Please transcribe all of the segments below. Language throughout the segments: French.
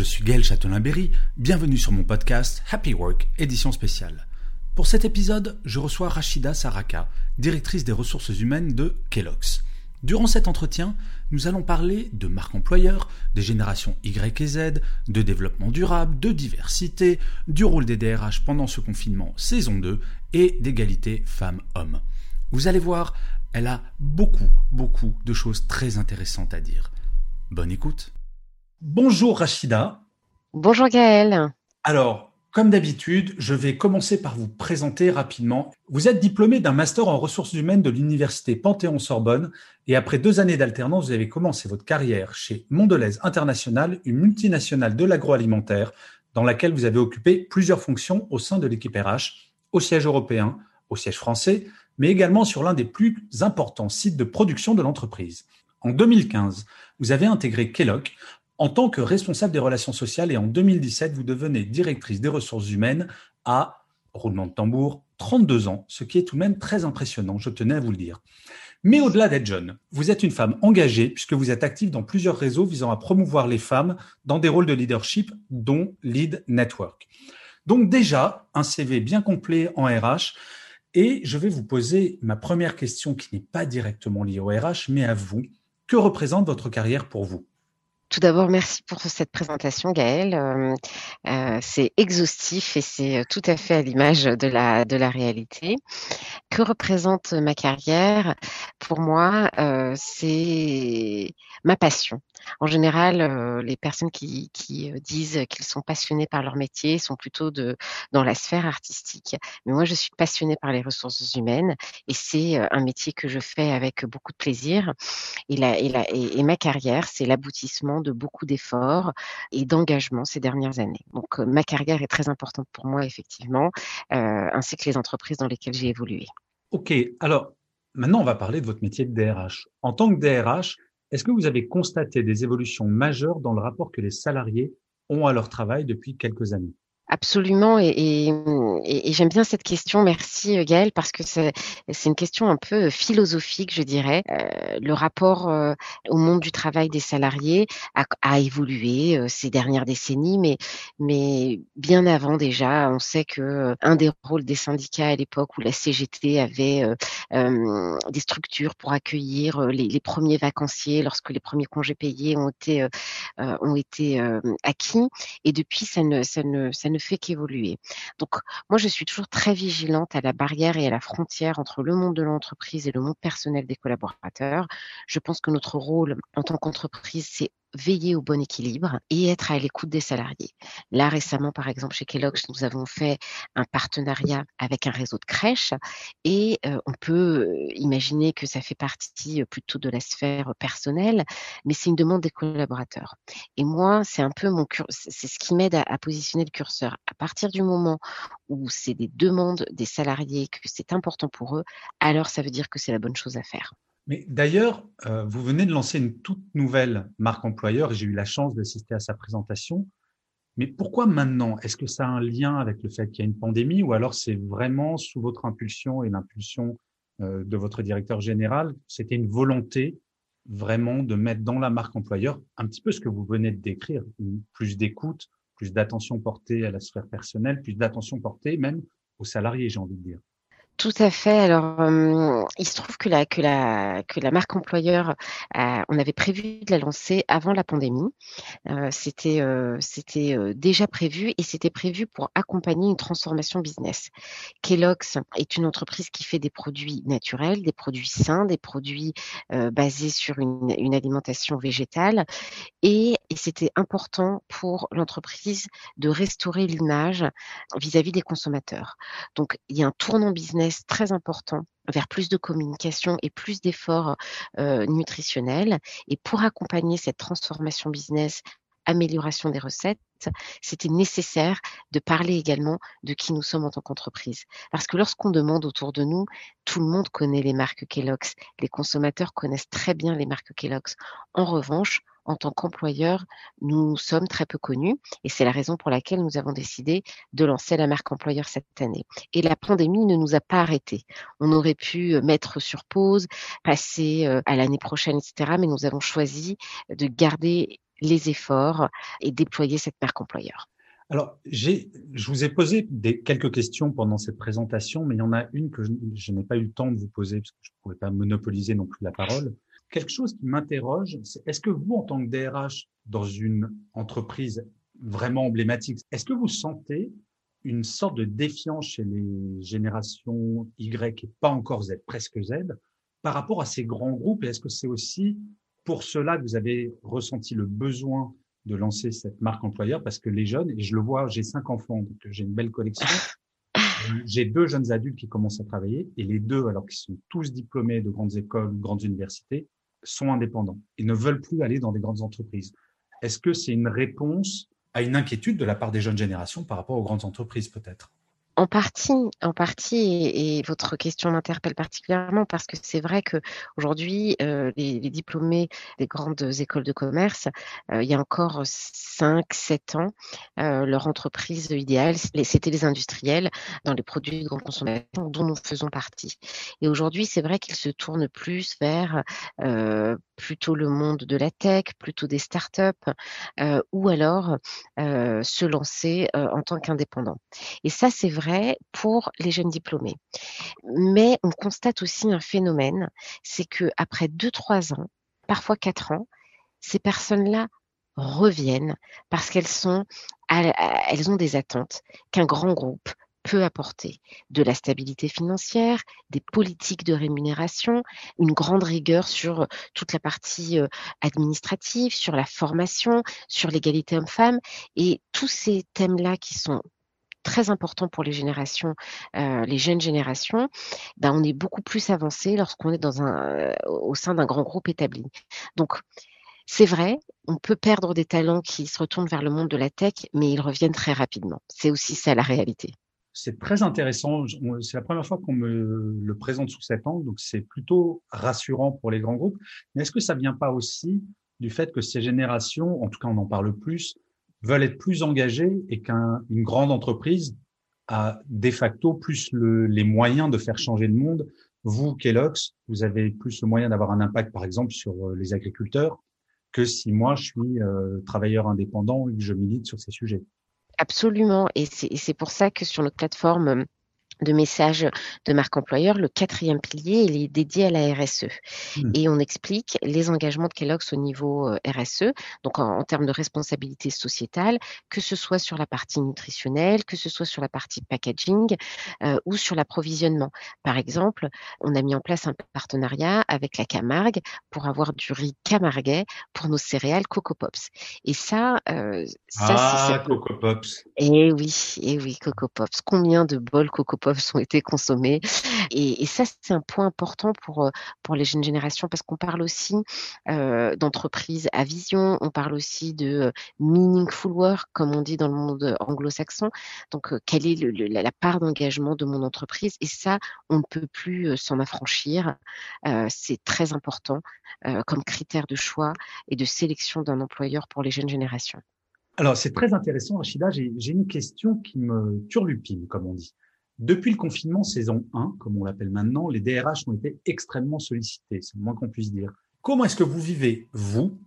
Je suis Gaël Châtelain-Berry. Bienvenue sur mon podcast Happy Work, édition spéciale. Pour cet épisode, je reçois Rachida Saraka, directrice des ressources humaines de Kellogg's. Durant cet entretien, nous allons parler de marque employeur, des générations Y et Z, de développement durable, de diversité, du rôle des DRH pendant ce confinement saison 2 et d'égalité femmes-hommes. Vous allez voir, elle a beaucoup, beaucoup de choses très intéressantes à dire. Bonne écoute. Bonjour Rachida. Bonjour Gaël. Alors, comme d'habitude, je vais commencer par vous présenter rapidement. Vous êtes diplômé d'un master en ressources humaines de l'université Panthéon-Sorbonne et après deux années d'alternance, vous avez commencé votre carrière chez Mondelez International, une multinationale de l'agroalimentaire dans laquelle vous avez occupé plusieurs fonctions au sein de l'équipe RH, au siège européen, au siège français, mais également sur l'un des plus importants sites de production de l'entreprise. En 2015, vous avez intégré Kellogg en tant que responsable des relations sociales et en 2017, vous devenez directrice des ressources humaines à, roulement de tambour, 32 ans, ce qui est tout de même très impressionnant, je tenais à vous le dire. Mais au-delà d'être jeune, vous êtes une femme engagée puisque vous êtes active dans plusieurs réseaux visant à promouvoir les femmes dans des rôles de leadership, dont Lead Network. Donc déjà, un CV bien complet en RH. Et je vais vous poser ma première question qui n'est pas directement liée au RH, mais à vous. Que représente votre carrière pour vous? Tout d'abord, merci pour cette présentation, Gaëlle. Euh, euh, c'est exhaustif et c'est tout à fait à l'image de la, de la réalité. Que représente ma carrière? Pour moi, euh, c'est ma passion. En général, euh, les personnes qui, qui euh, disent qu'ils sont passionnés par leur métier sont plutôt de, dans la sphère artistique. Mais moi, je suis passionnée par les ressources humaines et c'est euh, un métier que je fais avec beaucoup de plaisir. Et, la, et, la, et, ma carrière, c'est l'aboutissement de beaucoup d'efforts et d'engagement ces dernières années. Donc, ma carrière est très importante pour moi, effectivement, euh, ainsi que les entreprises dans lesquelles j'ai évolué. OK. Alors, maintenant, on va parler de votre métier de DRH. En tant que DRH, est-ce que vous avez constaté des évolutions majeures dans le rapport que les salariés ont à leur travail depuis quelques années? Absolument, et, et, et j'aime bien cette question. Merci euh, Gaëlle, parce que c'est une question un peu philosophique, je dirais. Euh, le rapport euh, au monde du travail des salariés a, a évolué euh, ces dernières décennies, mais, mais bien avant déjà, on sait que euh, un des rôles des syndicats à l'époque où la CGT avait des structures pour accueillir les, les, premiers vacanciers lorsque les premiers congés payés ont été ont été acquis, et depuis ça ne ça ne ça ne fait qu'évoluer. Donc, moi, je suis toujours très vigilante à la barrière et à la frontière entre le monde de l'entreprise et le monde personnel des collaborateurs. Je pense que notre rôle en tant qu'entreprise, c'est veiller au bon équilibre et être à l'écoute des salariés. Là, récemment, par exemple, chez Kellogg's, nous avons fait un partenariat avec un réseau de crèches et euh, on peut euh, imaginer que ça fait partie euh, plutôt de la sphère personnelle, mais c'est une demande des collaborateurs. Et moi, c'est un peu mon c'est ce qui m'aide à, à positionner le curseur. À partir du moment où c'est des demandes des salariés, que c'est important pour eux, alors ça veut dire que c'est la bonne chose à faire. Mais d'ailleurs, euh, vous venez de lancer une toute nouvelle marque employeur et j'ai eu la chance d'assister à sa présentation. Mais pourquoi maintenant? Est-ce que ça a un lien avec le fait qu'il y a une pandémie ou alors c'est vraiment sous votre impulsion et l'impulsion euh, de votre directeur général? C'était une volonté vraiment de mettre dans la marque employeur un petit peu ce que vous venez de décrire, plus d'écoute, plus d'attention portée à la sphère personnelle, plus d'attention portée même aux salariés, j'ai envie de dire. Tout à fait. Alors, euh, il se trouve que la, que la, que la marque employeur, euh, on avait prévu de la lancer avant la pandémie. Euh, c'était c'était déjà prévu et c'était prévu pour accompagner une transformation business. Kellogg's est une entreprise qui fait des produits naturels, des produits sains, des produits basés sur une, alimentation végétale. Et c'était important pour l'entreprise de restaurer l'image vis-à-vis des consommateurs. Donc, il y a un tournant business très important vers plus de communication et plus d'efforts euh, nutritionnels. Et pour accompagner cette transformation business, amélioration des recettes, c'était nécessaire de parler également de qui nous sommes en tant qu'entreprise. Parce que lorsqu'on demande autour de nous, tout le monde connaît les marques Kellogg's. Les consommateurs connaissent très bien les marques Kellogg's. En revanche, en tant qu'employeur, nous sommes très peu connus et c'est la raison pour laquelle nous avons décidé de lancer la marque employeur cette année. Et la pandémie ne nous a pas arrêtés. On aurait pu euh, mettre sur pause, passer euh, à l'année prochaine, etc. Mais nous avons choisi de garder les efforts et déployer cette marque employeur. Alors, j'ai, je vous ai posé quelques questions pendant cette présentation, mais il y en a une que je, n'ai pas eu le temps de vous poser parce que je ne pouvais pas monopoliser non plus la parole quelque chose qui m'interroge, c'est est-ce que vous, en tant que DRH dans une entreprise vraiment emblématique, est-ce que vous sentez une sorte de défiance chez les générations Y et pas encore Z, presque Z, par rapport à ces grands groupes? Est-ce que c'est aussi pour cela vous avez ressenti le besoin de lancer cette marque employeur Parce que les jeunes, et je le vois, j'ai cinq enfants, donc j'ai une belle collection. J'ai deux jeunes adultes qui commencent à travailler et les deux, alors qu'ils sont tous diplômés de grandes écoles, grandes universités, sont indépendants et ne veulent plus aller dans des grandes entreprises. Est-ce que c'est une réponse à une inquiétude de la part des jeunes générations par rapport aux grandes entreprises peut-être? En partie, en partie, et, votre question m'interpelle particulièrement parce que c'est vrai que aujourd'hui, euh, les, diplômés des grandes écoles de commerce, euh, il y a encore 5, 7 ans, euh, leur entreprise idéale, c'était les industriels dans les produits de grande consommation dont nous faisons partie. Et aujourd'hui, c'est vrai qu'ils se tournent plus vers plutôt le monde de la tech, plutôt des startups, ou alors se lancer en tant qu'indépendant. Et ça, c'est vrai pour les jeunes diplômés. Mais on constate aussi un phénomène, c'est que après deux, trois ans, parfois quatre ans, ces personnes-là reviennent parce qu'elles sont, elles ont des attentes qu'un grand groupe peut apporter de la stabilité financière, des politiques de rémunération, une grande rigueur sur toute la partie euh, administrative, sur la formation, sur l'égalité homme-femme et tous ces thèmes-là qui sont très importants pour les générations, euh, les jeunes générations, ben on est beaucoup plus avancé lorsqu'on est dans un, euh, au sein d'un grand groupe établi. Donc, c'est vrai, on peut perdre des talents qui se retournent vers le monde de la tech, mais ils reviennent très rapidement. C'est aussi ça la réalité c'est très intéressant. C'est la première fois qu'on me le présente sous cet angle, donc c'est plutôt rassurant pour les grands groupes. Mais est-ce que ça vient pas aussi du fait que ces générations, en tout cas on en parle plus, veulent être plus engagées et qu'une grande entreprise a de facto plus les moyens de faire changer le monde. Vous, Kellogg's, vous avez plus le moyen d'avoir un impact, par exemple, sur euh, les agriculteurs que si moi je suis euh, travailleur indépendant et que je milite sur ces sujets. Absolument. Et c'est pour ça que sur notre plateforme de messages de marque employeur, le quatrième pilier, il est dédié à la RSE. Hmm. Et on explique les engagements de Kellogg's au niveau euh, RSE, donc en, termes de responsabilité sociétale, que ce soit sur la partie nutritionnelle, que ce soit sur la partie packaging euh, ou sur l'approvisionnement. Par exemple, on a mis en place un partenariat avec la Camargue pour avoir du riz camarguais pour nos céréales Coco Pops. Et ça, euh, ça ah, Coco Pops. Eh oui, eh oui, Coco Pops. Combien de bols Coco Pops ont été consommés. Et, ça, c'est un point important pour, euh, pour les jeunes générations parce qu'on parle aussi euh, d'entreprise à vision, on parle aussi de euh, meaningful work, comme on dit dans le monde anglo-saxon. Donc, quelle est la, part d'engagement de mon entreprise? Et ça, on ne peut plus s'en affranchir. c'est très important comme critère de choix et de sélection d'un employeur pour les jeunes générations. Alors, c'est très intéressant, Rachida. J'ai une question qui me turlupine, comme on dit. Depuis le confinement saison 1, comme on l'appelle maintenant, les DRH ont été extrêmement sollicités, c'est le moins qu'on puisse dire. Comment est-ce que vous vivez, vous,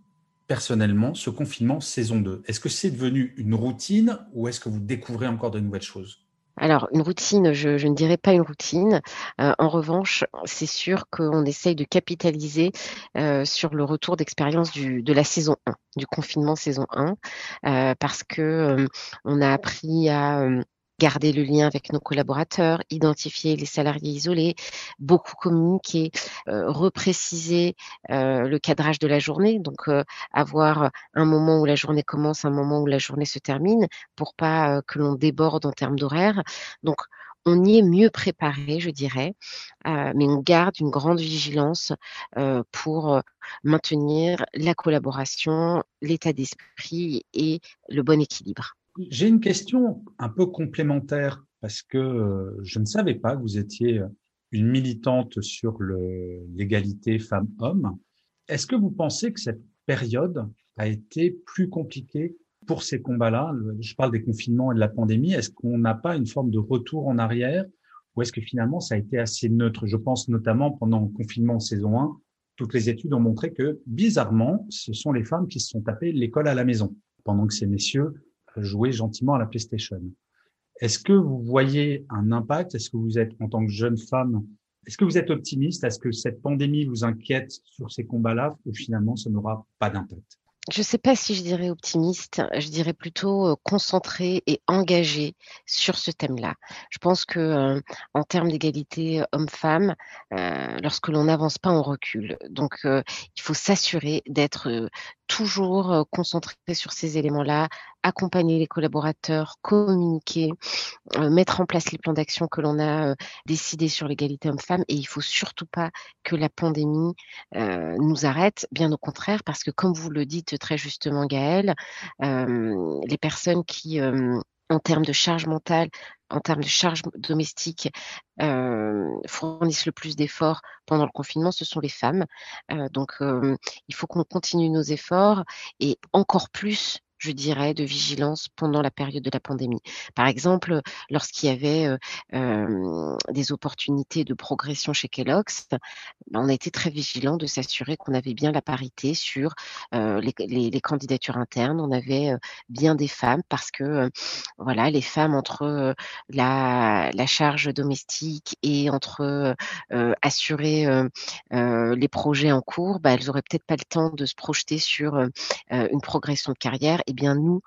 personnellement, ce confinement saison 2 Est-ce que c'est devenu une routine ou est-ce que vous découvrez encore de nouvelles choses? Alors, une routine, je, ne dirais pas une routine. Euh, en revanche, c'est sûr qu'on essaye de capitaliser euh, sur le retour d'expérience de la saison 1, du confinement saison 1, euh, parce que on a appris à garder le lien avec nos collaborateurs, identifier les salariés isolés, beaucoup communiquer, euh, repréciser euh, le cadrage de la journée, donc euh, avoir un moment où la journée commence, un moment où la journée se termine, pour pas que l'on déborde en termes d'horaire. Donc on y est mieux préparé, je dirais, mais on garde une grande vigilance pour maintenir la collaboration, l'état d'esprit et le bon équilibre. J'ai une question un peu complémentaire parce que euh, je ne savais pas que vous étiez une militante sur l'égalité femmes-hommes. Est-ce que vous pensez que cette période a été plus compliquée pour ces combats-là? Je parle des confinements et de la pandémie. Est-ce qu'on n'a pas une forme de retour en arrière? Ou est-ce que finalement ça a été assez neutre? Je pense notamment pendant le confinement saison 1, toutes les études ont montré que bizarrement, ce sont les femmes qui se sont tapées l'école à la maison, pendant que ces messieurs jouer gentiment à la PlayStation. Est-ce que vous voyez un impact? Est-ce que vous êtes, en tant que jeune femme, est-ce que vous êtes optimiste? Est-ce que cette pandémie vous inquiète sur ces combats-là? Ou finalement ça n'aura pas d'impact? Je ne sais pas si je dirais optimiste, je dirais plutôt euh, concentré et engagé sur ce thème-là. Je pense que euh, en termes d'égalité euh, homme-femme, lorsque l'on n'avance pas, on recule. Donc, il faut s'assurer d'être toujours concentré sur ces éléments-là, accompagner les collaborateurs, communiquer, mettre en place les plans d'action que l'on a décidés sur l'égalité homme-femme. Et il faut surtout pas que la pandémie nous arrête, bien au contraire, parce que comme vous le dites très justement, Gaëlle, les personnes qui en termes de charge mentale, en termes de charge domestique, euh, fournissent le plus d'efforts pendant le confinement, ce sont les femmes. Euh, donc, euh, il faut qu'on continue nos efforts et encore plus je dirais, de vigilance pendant la période de la pandémie. Par exemple, lorsqu'il y avait euh, des opportunités de progression chez Kellogg's, ben, on a été très vigilant de s'assurer qu'on avait bien la parité sur les, candidatures internes. On avait bien des femmes parce que voilà, les femmes entre la, la, charge domestique et entre assurer les projets en cours, ben, elles auraient peut-être pas le temps de se projeter sur une progression de carrière eh bien nous,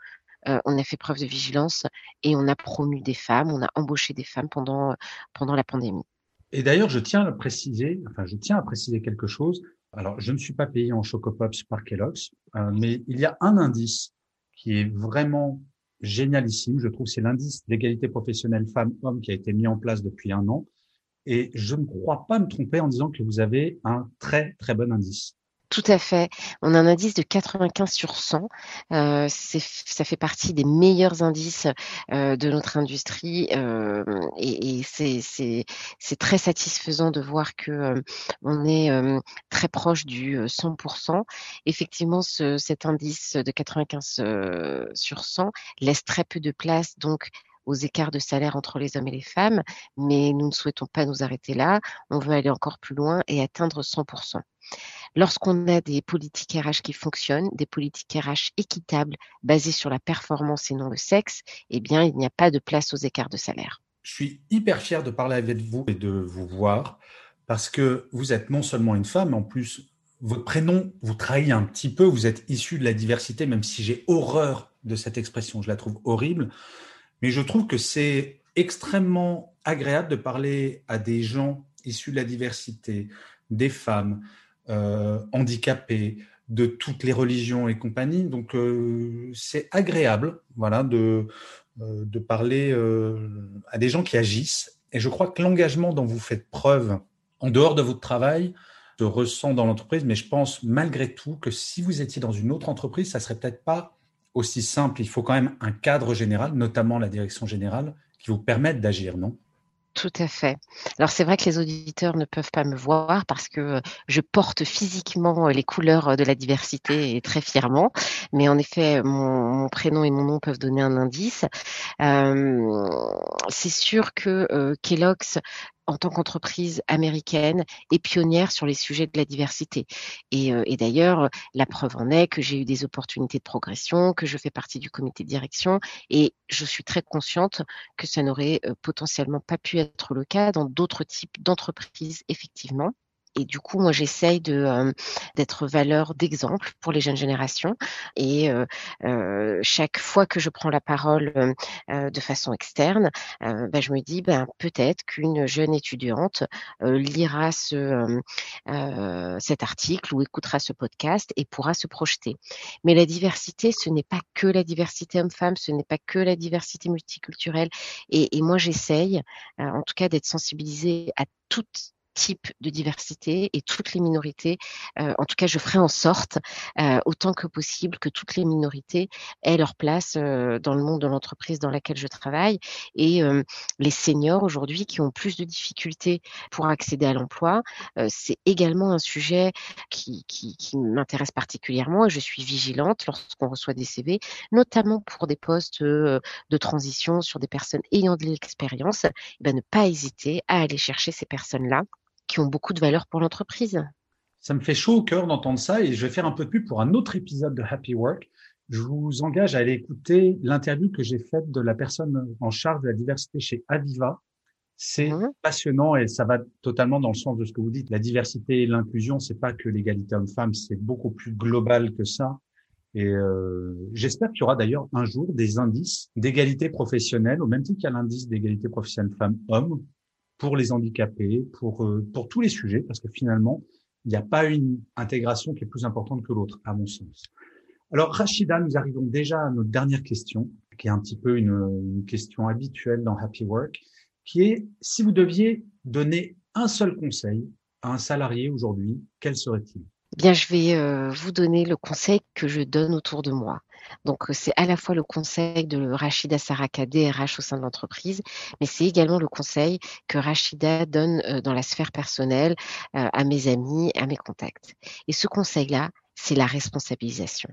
euh, on a fait preuve de vigilance et on a promu des femmes, on a embauché des femmes pendant, pendant la pandémie. Et d'ailleurs, je tiens à préciser, enfin, je tiens à préciser quelque chose. Alors, je ne suis pas payé en Chocopops par Kellogg's, euh, mais il y a un indice qui est vraiment génialissime. Je trouve c'est l'indice d'égalité professionnelle femmes-hommes qui a été mis en place depuis un an. Et je ne crois pas me tromper en disant que vous avez un très, très bon indice. Tout à fait. On a un indice de 95 sur 100. Euh, ça fait partie des meilleurs indices euh, de notre industrie euh, et, c'est très satisfaisant de voir que euh, on est très proche du 100%. Effectivement, ce, cet indice de 95 sur 100 laisse très peu de place donc aux écarts de salaire entre les hommes et les femmes, mais nous ne souhaitons pas nous arrêter là. On veut aller encore plus loin et atteindre 100%. Lorsqu'on a des politiques RH qui fonctionnent, des politiques RH équitables, basées sur la performance et non le sexe, eh bien, il n'y a pas de place aux écarts de salaire. Je suis hyper fier de parler avec vous et de vous voir parce que vous êtes non seulement une femme, en plus, votre prénom vous trahit un petit peu. Vous êtes issu de la diversité, même si j'ai horreur de cette expression. Je la trouve horrible. Mais je trouve que c'est extrêmement agréable de parler à des gens issus de la diversité, des femmes, euh, handicapés, de toutes les religions et compagnie. Donc euh, c'est agréable, voilà, de euh, de parler à des gens qui agissent. Et je crois que l'engagement dont vous faites preuve en dehors de votre travail se ressent dans l'entreprise. Mais je pense malgré tout que si vous étiez dans une autre entreprise, ça serait peut-être pas aussi simple. Il faut quand même un cadre général, notamment la direction générale, qui vous permette d'agir, non? Tout à fait. Alors c'est vrai que les auditeurs ne peuvent pas me voir parce que je porte physiquement les couleurs de la diversité et très fièrement, mais en effet mon, prénom et mon nom peuvent donner un indice. Euh, c'est sûr que euh, Kellogg's en tant qu'entreprise américaine, est pionnière sur les sujets de la diversité. Et, et d'ailleurs, la preuve en est que j'ai eu des opportunités de progression, que je fais partie du comité de direction, et je suis très consciente que ça n'aurait potentiellement pas pu être le cas dans d'autres types d'entreprises, effectivement et du coup, moi, j'essaye de euh, d'être valeur d'exemple pour les jeunes générations. Et euh, euh, chaque fois que je prends la parole de façon externe, ben, je me dis, ben, peut-être qu'une jeune étudiante lira ce, cet article ou écoutera ce podcast et pourra se projeter. Mais la diversité, ce n'est pas que la diversité homme-femme, ce n'est pas que la diversité multiculturelle. Et, et moi, j'essaye, en tout cas, d'être sensibilisée à toutes type de diversité et toutes les minorités. Euh, en tout cas, je ferai en sorte, euh, autant que possible, que toutes les minorités aient leur place euh, dans le monde de l'entreprise dans laquelle je travaille. Et les seniors aujourd'hui qui ont plus de difficultés pour accéder à l'emploi, c'est également un sujet qui, qui, qui m'intéresse particulièrement et je suis vigilante lorsqu'on reçoit des CV, notamment pour des postes de transition sur des personnes ayant de l'expérience, eh ben, ne pas hésiter à aller chercher ces personnes-là qui ont beaucoup de valeur pour l'entreprise. Ça me fait chaud au cœur d'entendre ça et je vais faire un peu de pub pour un autre épisode de Happy Work. Je vous engage à aller écouter l'interview que j'ai faite de la personne en charge de la diversité chez Aviva. C'est mmh. passionnant et ça va totalement dans le sens de ce que vous dites. La diversité et l'inclusion, c'est pas que l'égalité homme-femme, c'est beaucoup plus global que ça. Et euh, j'espère qu'il y aura d'ailleurs un jour des indices d'égalité professionnelle, au même titre qu'il y a l'indice d'égalité professionnelle femmes-hommes, pour les handicapés, pour, euh, pour tous les sujets, parce que finalement, il n'y a pas une intégration qui est plus importante que l'autre, à mon sens. Alors, Rachida, nous arrivons déjà à notre dernière question, qui est un petit peu une, une question habituelle dans Happy Work, qui est si vous deviez donner un seul conseil à un salarié aujourd'hui, quel serait-il? Bien, je vais euh, vous donner le conseil que je donne autour de moi. Donc, c'est à la fois le conseil de Rachida Saraka, DRH au sein de l'entreprise, mais c'est également le conseil que Rachida donne dans la sphère personnelle à mes amis, à mes contacts. Et ce conseil-là, c'est la responsabilisation.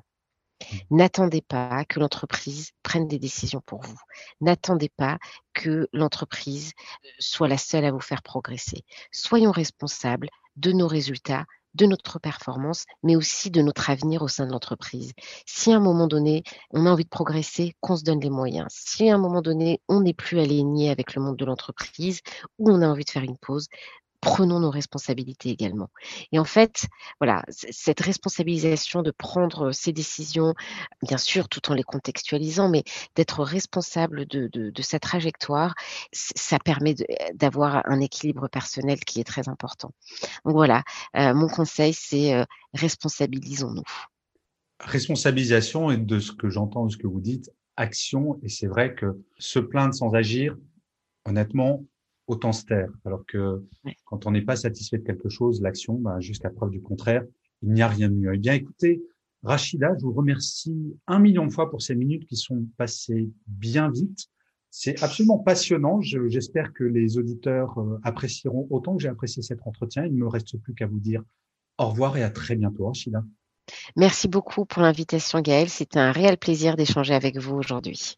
Mmh. N'attendez pas que l'entreprise prenne des décisions pour vous. N'attendez pas que l'entreprise soit la seule à vous faire progresser. Soyons responsables de nos résultats, de notre performance, mais aussi de notre avenir au sein de l'entreprise. Si à un moment donné, on a envie de progresser, qu'on se donne les moyens. Si à un moment donné, on n'est plus aligné avec le monde de l'entreprise ou on a envie de faire une pause, prenons nos responsabilités également. Et en fait, voilà, cette responsabilisation de prendre ces décisions, bien sûr, tout en les contextualisant, mais d'être responsable de, sa trajectoire, ça permet d'avoir un équilibre personnel qui est très important. Donc voilà, euh, mon conseil, c'est euh, responsabilisons-nous. Responsabilisation et de ce que j'entends de ce que vous dites, action. Et c'est vrai que se plaindre sans agir, honnêtement, autant se taire. Alors que quand on n'est pas satisfait de quelque chose, l'action, bah, jusqu'à preuve du contraire, il n'y a rien de mieux. Eh bien, écoutez, Rachida, je vous remercie un million de fois pour ces minutes qui sont passées bien vite. C'est absolument passionnant. J'espère que les auditeurs euh, apprécieront autant que j'ai apprécié cet entretien. Il ne me reste plus qu'à vous dire au revoir et à très bientôt, Rachida. Merci beaucoup pour l'invitation, Gaëlle. C'était un réel plaisir d'échanger avec vous aujourd'hui.